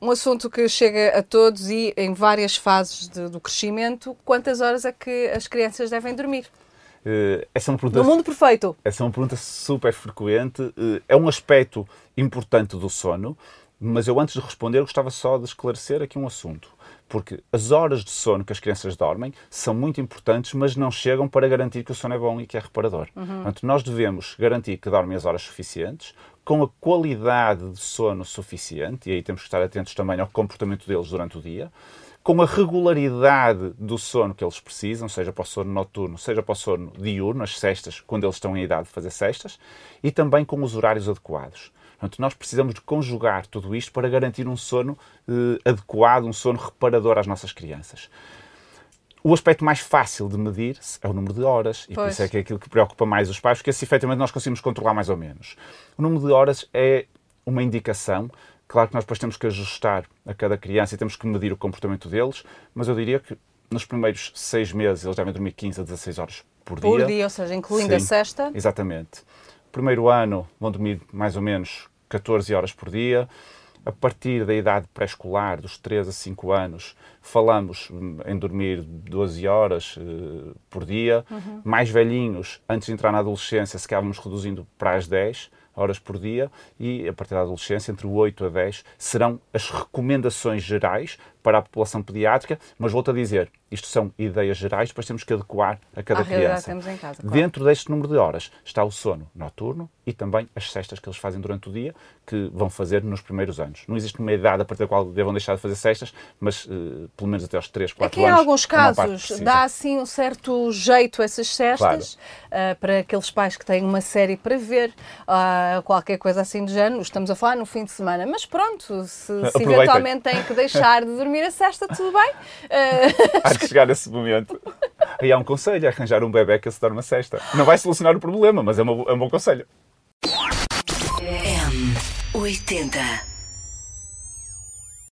um assunto que chega a todos e em várias fases de, do crescimento. Quantas horas é que as crianças devem dormir? Uh, essa é uma pergunta, no mundo perfeito. Essa é uma pergunta super frequente. Uh, é um aspecto importante do sono, mas eu antes de responder gostava só de esclarecer aqui um assunto. Porque as horas de sono que as crianças dormem são muito importantes, mas não chegam para garantir que o sono é bom e que é reparador. Uhum. Portanto, nós devemos garantir que dormem as horas suficientes, com a qualidade de sono suficiente, e aí temos que estar atentos também ao comportamento deles durante o dia, com a regularidade do sono que eles precisam, seja para o sono noturno, seja para o sono diurno, as cestas, quando eles estão em idade de fazer cestas, e também com os horários adequados. Portanto, nós precisamos de conjugar tudo isto para garantir um sono eh, adequado, um sono reparador às nossas crianças. O aspecto mais fácil de medir é o número de horas, e pois. por isso é que é aquilo que preocupa mais os pais, porque assim, efetivamente, nós conseguimos controlar mais ou menos. O número de horas é uma indicação. Claro que nós depois temos que ajustar a cada criança e temos que medir o comportamento deles, mas eu diria que nos primeiros seis meses eles devem dormir 15 a 16 horas por, por dia. Por dia, ou seja, incluindo Sim, a sexta. Exatamente. Primeiro ano vão dormir mais ou menos 14 horas por dia. A partir da idade pré-escolar, dos 3 a 5 anos, falamos em dormir 12 horas uh, por dia. Uhum. Mais velhinhos, antes de entrar na adolescência, se calhar vamos reduzindo para as 10 horas por dia e a partir da adolescência, entre 8 a 10, serão as recomendações gerais para a população pediátrica, mas volto a dizer, isto são ideias gerais, depois temos que adequar a cada criança. Temos em casa, claro. Dentro deste número de horas está o sono noturno e também as cestas que eles fazem durante o dia, que vão fazer nos primeiros anos. Não existe uma idade a partir da qual devam deixar de fazer cestas, mas uh, pelo menos até aos 3, 4 Aqui, anos. em alguns casos dá assim um certo jeito essas cestas claro. uh, para aqueles pais que têm uma série para ver, uh, qualquer coisa assim do género. Estamos a falar no fim de semana, mas pronto, se, se eventualmente têm que deixar de dormir a cesta, tudo bem. Uh... de chegar esse momento. Aí há um conselho, arranjar um bebê que se dorme a cesta. Não vai solucionar o problema, mas é, uma, é um bom conselho. M80